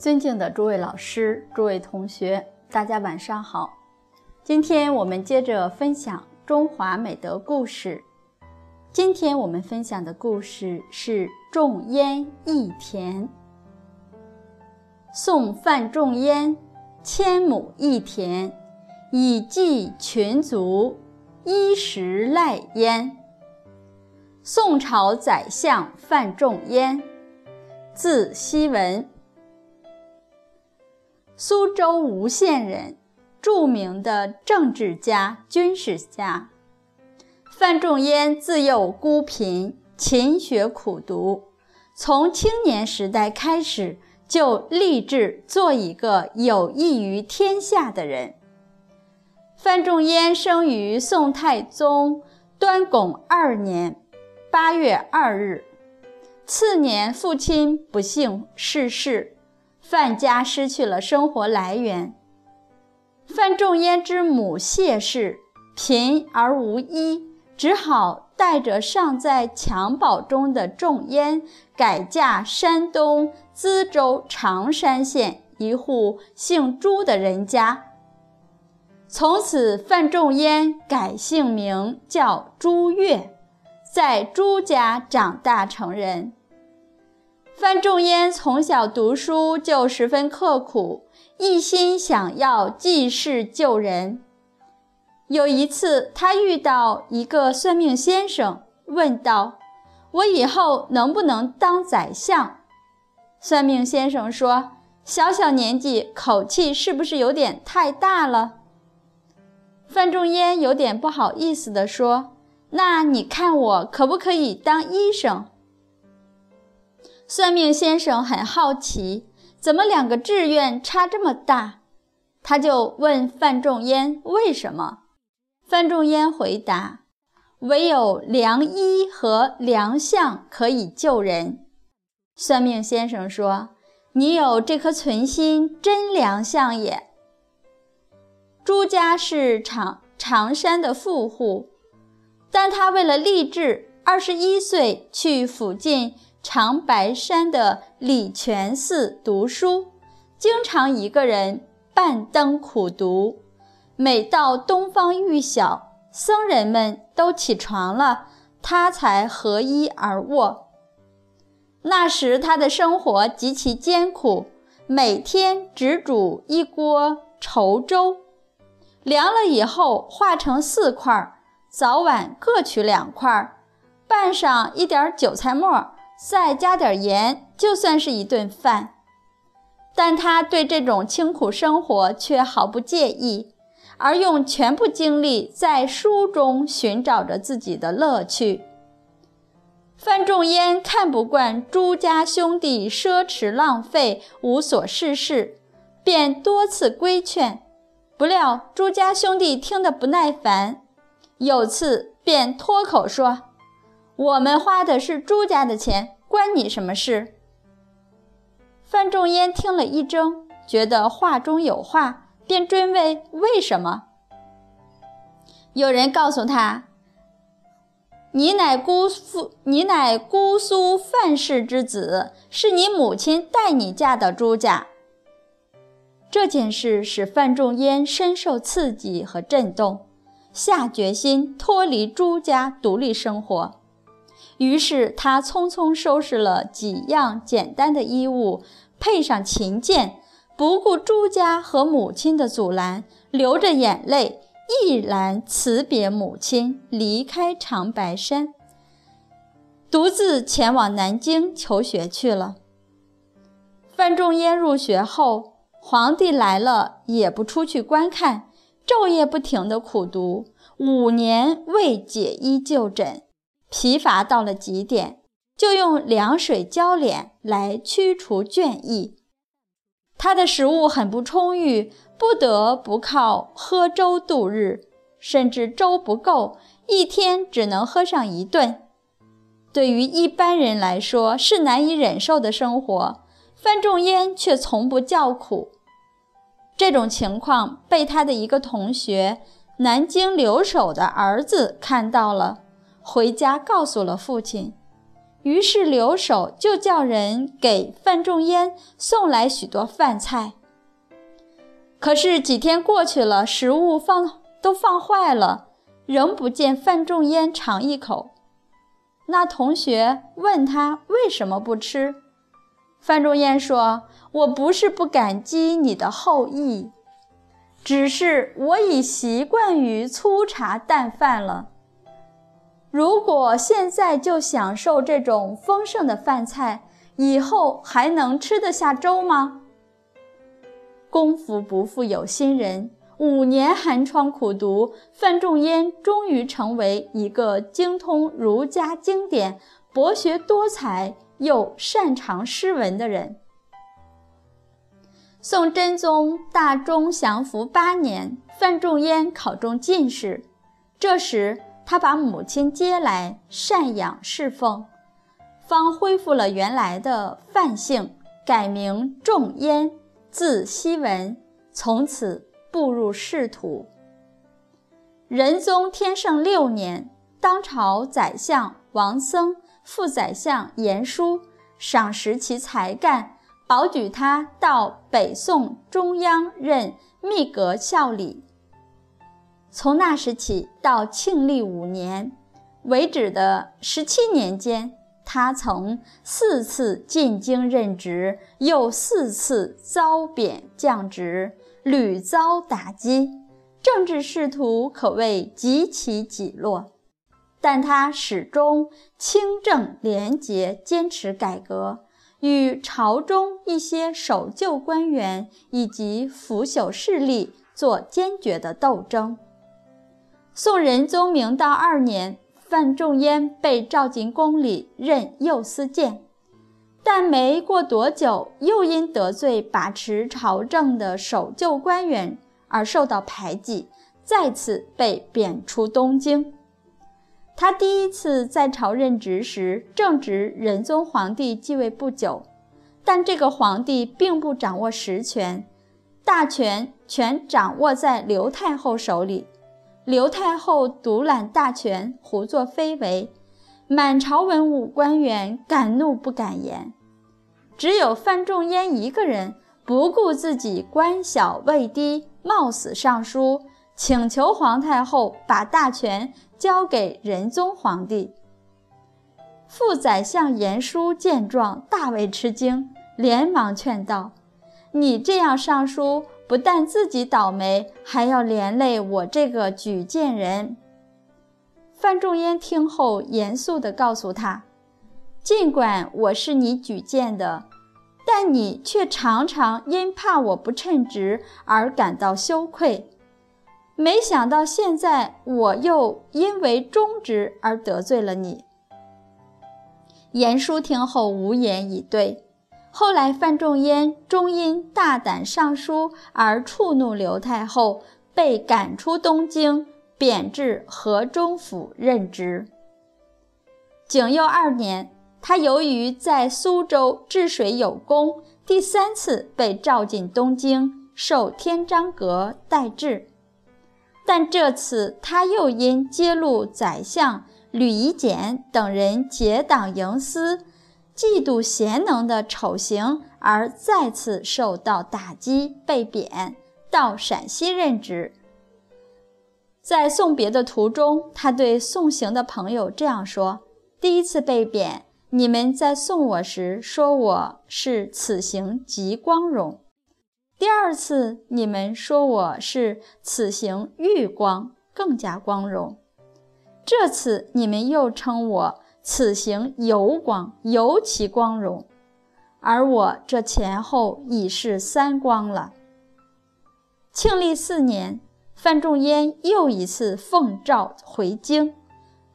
尊敬的诸位老师、诸位同学，大家晚上好。今天我们接着分享中华美德故事。今天我们分享的故事是种烟益田。宋范仲淹千亩一田，以济群族，衣食赖焉。宋朝宰相范仲淹，字希文。苏州吴县人，著名的政治家、军事家。范仲淹自幼孤贫，勤学苦读，从青年时代开始就立志做一个有益于天下的人。范仲淹生于宋太宗端拱二年八月二日，次年父亲不幸逝世。范家失去了生活来源。范仲淹之母谢氏贫而无依，只好带着尚在襁褓中的仲淹，改嫁山东淄州常山县一户姓朱的人家。从此，范仲淹改姓名叫朱越，在朱家长大成人。范仲淹从小读书就十分刻苦，一心想要济世救人。有一次，他遇到一个算命先生，问道：“我以后能不能当宰相？”算命先生说：“小小年纪，口气是不是有点太大了？”范仲淹有点不好意思地说：“那你看我可不可以当医生？”算命先生很好奇，怎么两个志愿差这么大？他就问范仲淹为什么。范仲淹回答：“唯有良医和良相可以救人。”算命先生说：“你有这颗存心，真良相也。”朱家是常常山的富户，但他为了励志，二十一岁去附近。长白山的礼泉寺读书，经常一个人半灯苦读。每到东方欲晓，僧人们都起床了，他才合衣而卧。那时他的生活极其艰苦，每天只煮一锅稠粥，凉了以后化成四块，早晚各取两块，拌上一点韭菜末。再加点盐，就算是一顿饭。但他对这种清苦生活却毫不介意，而用全部精力在书中寻找着自己的乐趣。范仲淹看不惯朱家兄弟奢侈浪费、无所事事，便多次规劝，不料朱家兄弟听得不耐烦，有次便脱口说。我们花的是朱家的钱，关你什么事？范仲淹听了一怔，觉得话中有话，便追问为什么。有人告诉他：“你乃姑父，你乃姑苏范氏之子，是你母亲带你嫁到朱家。”这件事使范仲淹深受刺激和震动，下决心脱离朱家，独立生活。于是他匆匆收拾了几样简单的衣物，配上琴剑，不顾朱家和母亲的阻拦，流着眼泪，毅然辞别母亲，离开长白山，独自前往南京求学去了。范仲淹入学后，皇帝来了也不出去观看，昼夜不停地苦读，五年未解衣就诊。疲乏到了极点，就用凉水浇脸来驱除倦意。他的食物很不充裕，不得不靠喝粥度日，甚至粥不够，一天只能喝上一顿。对于一般人来说是难以忍受的生活，范仲淹却从不叫苦。这种情况被他的一个同学，南京留守的儿子看到了。回家告诉了父亲，于是留守就叫人给范仲淹送来许多饭菜。可是几天过去了，食物放都放坏了，仍不见范仲淹尝一口。那同学问他为什么不吃，范仲淹说：“我不是不感激你的厚意，只是我已习惯于粗茶淡饭了。”如果现在就享受这种丰盛的饭菜，以后还能吃得下粥吗？功夫不负有心人，五年寒窗苦读，范仲淹终于成为一个精通儒家经典、博学多才又擅长诗文的人。宋真宗大中祥符八年，范仲淹考中进士，这时。他把母亲接来赡养侍奉，方恢复了原来的范姓，改名仲淹，字希文，从此步入仕途。仁宗天圣六年，当朝宰相王僧、副宰相严叔赏识其才干，保举他到北宋中央任秘阁校理。从那时起到庆历五年为止的十七年间，他曾四次进京任职，又四次遭贬降职，屡遭打击，政治仕途可谓极其起落。但他始终清正廉洁，坚持改革，与朝中一些守旧官员以及腐朽势力做坚决的斗争。宋仁宗明道二年，范仲淹被召进宫里任右司谏，但没过多久，又因得罪把持朝政的守旧官员而受到排挤，再次被贬出东京。他第一次在朝任职时，正值仁宗皇帝继位不久，但这个皇帝并不掌握实权，大权全掌握在刘太后手里。刘太后独揽大权，胡作非为，满朝文武官员敢怒不敢言。只有范仲淹一个人不顾自己官小位低，冒死上书请求皇太后把大权交给仁宗皇帝。副宰相严叔见状大为吃惊，连忙劝道：“你这样上书。”不但自己倒霉，还要连累我这个举荐人。范仲淹听后，严肃地告诉他：“尽管我是你举荐的，但你却常常因怕我不称职而感到羞愧。没想到现在我又因为忠直而得罪了你。”严叔听后无言以对。后来，范仲淹终因大胆上书而触怒刘太后，被赶出东京，贬至河中府任职。景佑二年，他由于在苏州治水有功，第三次被召进东京，受天章阁待制。但这次他又因揭露宰相吕夷简等人结党营私。嫉妒贤能的丑行，而再次受到打击，被贬到陕西任职。在送别的途中，他对送行的朋友这样说：“第一次被贬，你们在送我时说我是此行极光荣；第二次，你们说我是此行愈光，更加光荣；这次，你们又称我。”此行尤光，尤其光荣，而我这前后已是三光了。庆历四年，范仲淹又一次奉诏回京，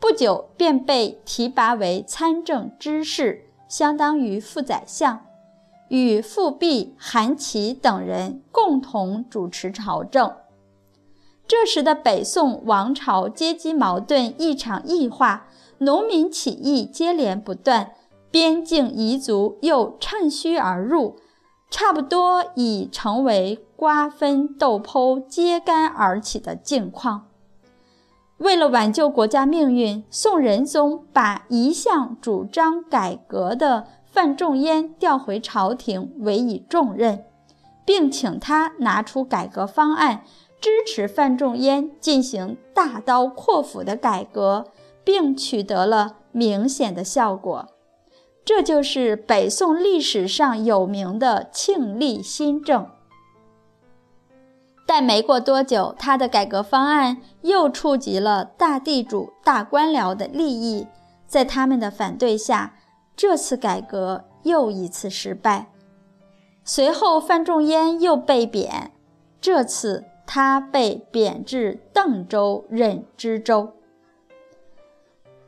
不久便被提拔为参政知事，相当于副宰相，与富弼、韩琦等人共同主持朝政。这时的北宋王朝阶级矛盾异常异化。农民起义接连不断，边境彝族又趁虚而入，差不多已成为瓜分豆剖、揭竿而起的境况。为了挽救国家命运，宋仁宗把一向主张改革的范仲淹调回朝廷，委以重任，并请他拿出改革方案，支持范仲淹进行大刀阔斧的改革，并取得了明显的效果。这就是北宋历史上有名的庆历新政。但没过多久，他的改革方案又触及了大地主、大官僚的利益，在他们的反对下，这次改革又一次失败。随后，范仲淹又被贬，这次他被贬至邓州任知州。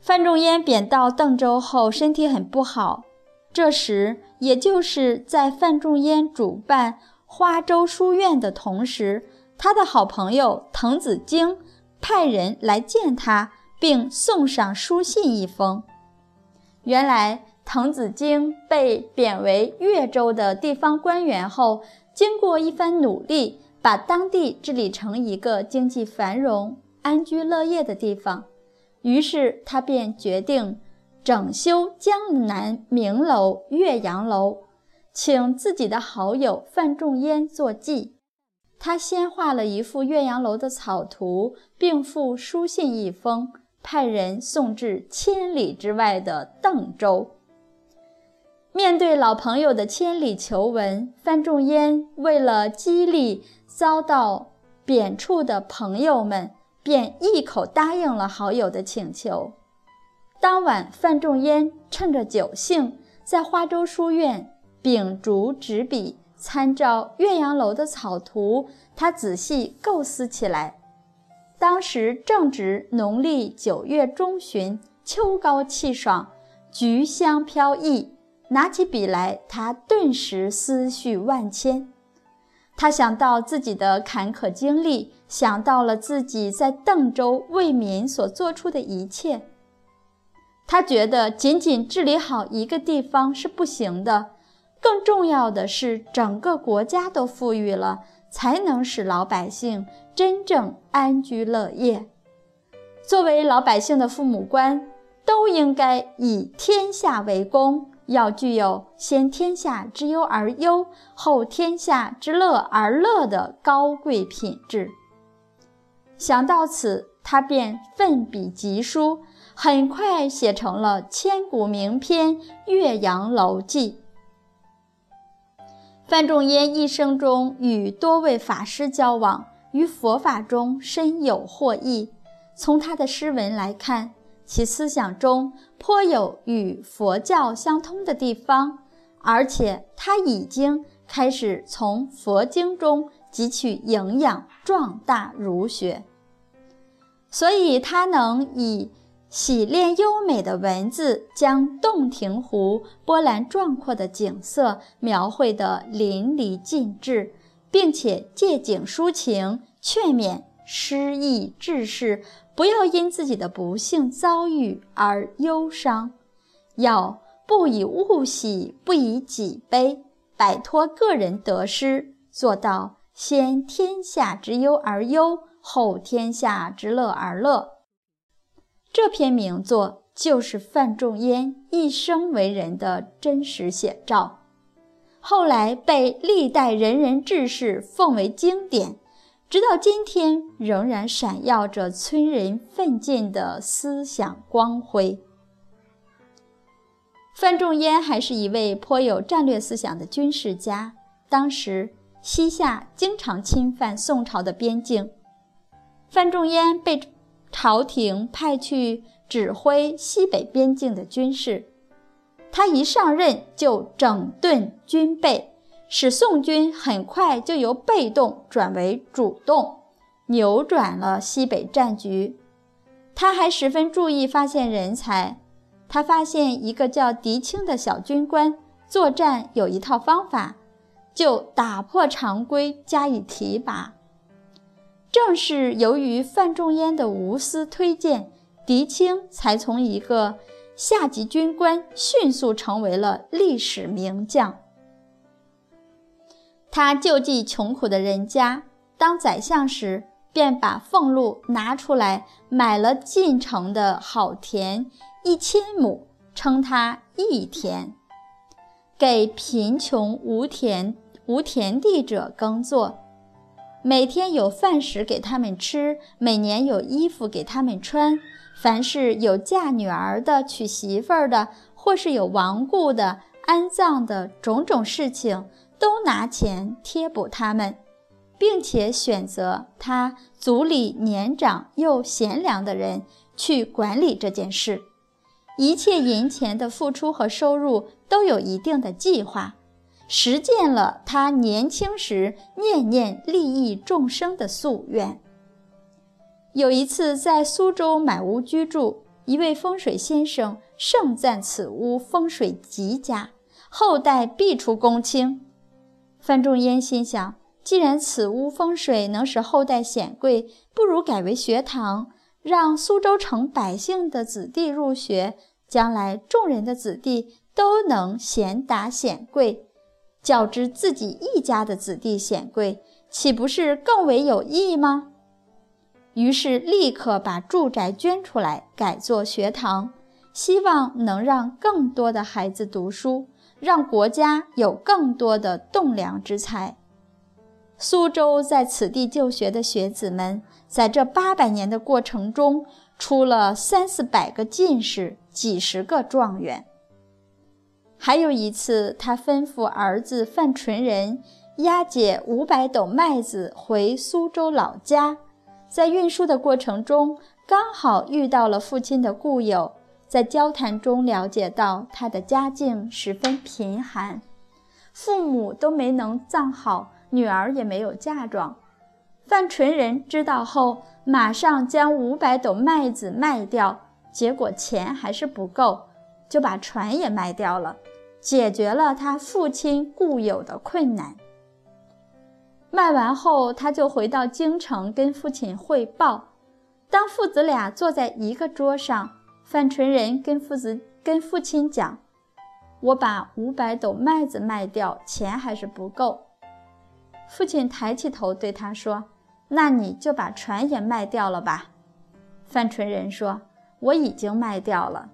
范仲淹贬到邓州后，身体很不好。这时，也就是在范仲淹主办。花州书院的同时，他的好朋友滕子京派人来见他，并送上书信一封。原来，滕子京被贬为越州的地方官员后，经过一番努力，把当地治理成一个经济繁荣、安居乐业的地方。于是，他便决定整修江南名楼岳阳楼。请自己的好友范仲淹作记，他先画了一幅岳阳楼的草图，并附书信一封，派人送至千里之外的邓州。面对老朋友的千里求文，范仲淹为了激励遭到贬黜的朋友们，便一口答应了好友的请求。当晚，范仲淹趁着酒兴，在花州书院。秉烛执笔，参照岳阳楼的草图，他仔细构思起来。当时正值农历九月中旬，秋高气爽，菊香飘逸。拿起笔来，他顿时思绪万千。他想到自己的坎坷经历，想到了自己在邓州为民所做出的一切。他觉得仅仅治理好一个地方是不行的。更重要的是，整个国家都富裕了，才能使老百姓真正安居乐业。作为老百姓的父母官，都应该以天下为公，要具有先天下之忧而忧，后天下之乐而乐的高贵品质。想到此，他便奋笔疾书，很快写成了千古名篇《岳阳楼记》。范仲淹一生中与多位法师交往，于佛法中深有获益。从他的诗文来看，其思想中颇有与佛教相通的地方，而且他已经开始从佛经中汲取营养，壮大儒学。所以，他能以。洗练优美的文字，将洞庭湖波澜壮阔的景色描绘得淋漓尽致，并且借景抒情，劝勉失意志士不要因自己的不幸遭遇而忧伤，要不以物喜，不以己悲，摆脱个人得失，做到先天下之忧而忧，后天下之乐而乐。这篇名作就是范仲淹一生为人的真实写照，后来被历代仁人志士奉为经典，直到今天仍然闪耀着催人奋进的思想光辉。范仲淹还是一位颇有战略思想的军事家，当时西夏经常侵犯宋朝的边境，范仲淹被。朝廷派去指挥西北边境的军事，他一上任就整顿军备，使宋军很快就由被动转为主动，扭转了西北战局。他还十分注意发现人才，他发现一个叫狄青的小军官作战有一套方法，就打破常规加以提拔。正是由于范仲淹的无私推荐，狄青才从一个下级军官迅速成为了历史名将。他救济穷苦的人家，当宰相时便把俸禄拿出来买了进城的好田一千亩，称他义田，给贫穷无田无田地者耕作。每天有饭食给他们吃，每年有衣服给他们穿。凡是有嫁女儿的、娶媳妇儿的，或是有亡故的、安葬的种种事情，都拿钱贴补他们。并且选择他族里年长又贤良的人去管理这件事，一切银钱的付出和收入都有一定的计划，实践了他年轻时念念利益众生的夙愿。有一次在苏州买屋居住，一位风水先生盛赞此屋风水极佳，后代必出公卿。范仲淹心想。既然此屋风水能使后代显贵，不如改为学堂，让苏州城百姓的子弟入学，将来众人的子弟都能显达显贵，较之自己一家的子弟显贵，岂不是更为有益吗？于是立刻把住宅捐出来，改作学堂，希望能让更多的孩子读书，让国家有更多的栋梁之才。苏州在此地就学的学子们，在这八百年的过程中，出了三四百个进士，几十个状元。还有一次，他吩咐儿子范纯仁押解五百斗麦子回苏州老家，在运输的过程中，刚好遇到了父亲的故友，在交谈中了解到他的家境十分贫寒，父母都没能葬好。女儿也没有嫁妆，范纯仁知道后，马上将五百斗麦子卖掉，结果钱还是不够，就把船也卖掉了，解决了他父亲固有的困难。卖完后，他就回到京城跟父亲汇报。当父子俩坐在一个桌上，范纯仁跟父子跟父亲讲：“我把五百斗麦子卖掉，钱还是不够。”父亲抬起头对他说：“那你就把船也卖掉了吧。”范纯仁说：“我已经卖掉了。”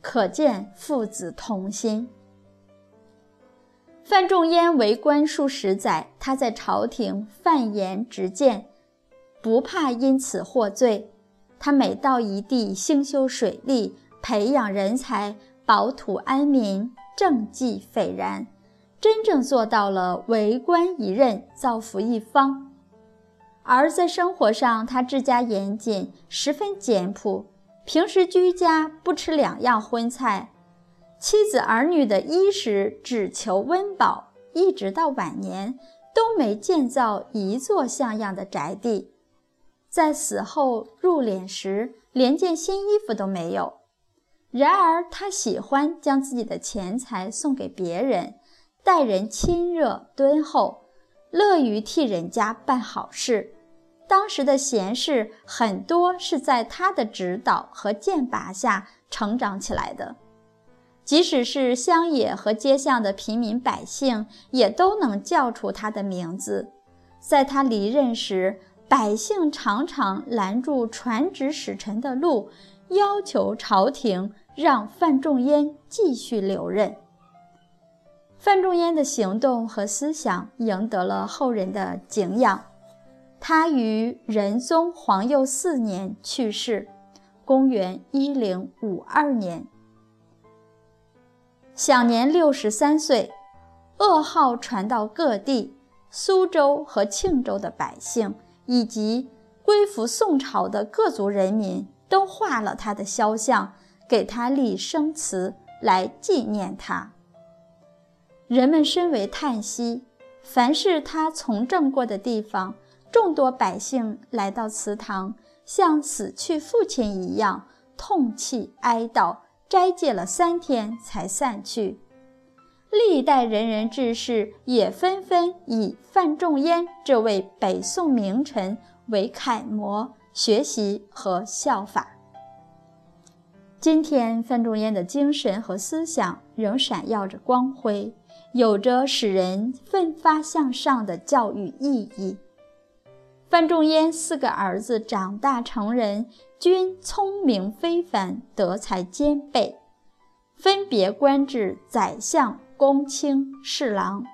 可见父子同心。范仲淹为官数十载，他在朝廷犯言直谏，不怕因此获罪。他每到一地，兴修水利，培养人才，保土安民，政绩斐然。真正做到了为官一任，造福一方。而在生活上，他治家严谨，十分简朴。平时居家不吃两样荤菜，妻子儿女的衣食只求温饱，一直到晚年都没建造一座像样的宅地。在死后入殓时，连件新衣服都没有。然而，他喜欢将自己的钱财送给别人。待人亲热敦厚，乐于替人家办好事。当时的贤士很多是在他的指导和剑拔下成长起来的，即使是乡野和街巷的平民百姓，也都能叫出他的名字。在他离任时，百姓常常拦住传旨使臣的路，要求朝廷让范仲淹继续留任。范仲淹的行动和思想赢得了后人的敬仰。他于仁宗皇佑四年去世，公元一零五二年，享年六十三岁。噩耗传到各地，苏州和庆州的百姓以及归附宋朝的各族人民都画了他的肖像，给他立生祠来纪念他。人们深为叹息。凡是他从政过的地方，众多百姓来到祠堂，像死去父亲一样痛泣哀悼，斋戒了三天才散去。历代仁人志士也纷纷以范仲淹这位北宋名臣为楷模，学习和效法。今天，范仲淹的精神和思想仍闪耀着光辉。有着使人奋发向上的教育意义。范仲淹四个儿子长大成人，均聪明非凡，德才兼备，分别官至宰相、公卿、侍郎。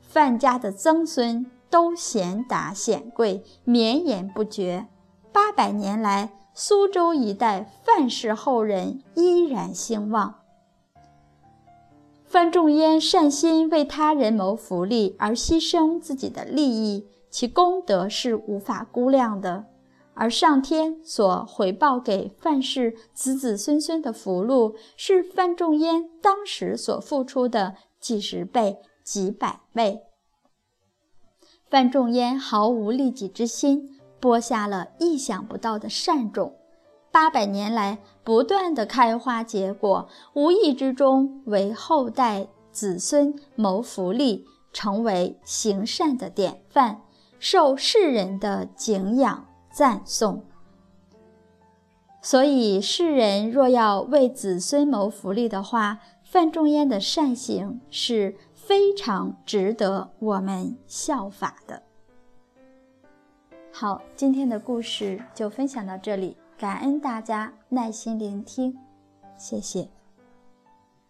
范家的曾孙都贤达显贵，绵延不绝。八百年来，苏州一带范氏后人依然兴旺。范仲淹善心为他人谋福利而牺牲自己的利益。其功德是无法估量的，而上天所回报给范氏子子孙孙的福禄，是范仲淹当时所付出的几十倍、几百倍。范仲淹毫无利己之心，播下了意想不到的善种，八百年来不断的开花结果，无意之中为后代子孙谋福利，成为行善的典范。受世人的敬仰赞颂，所以世人若要为子孙谋福利的话，范仲淹的善行是非常值得我们效法的。好，今天的故事就分享到这里，感恩大家耐心聆听，谢谢。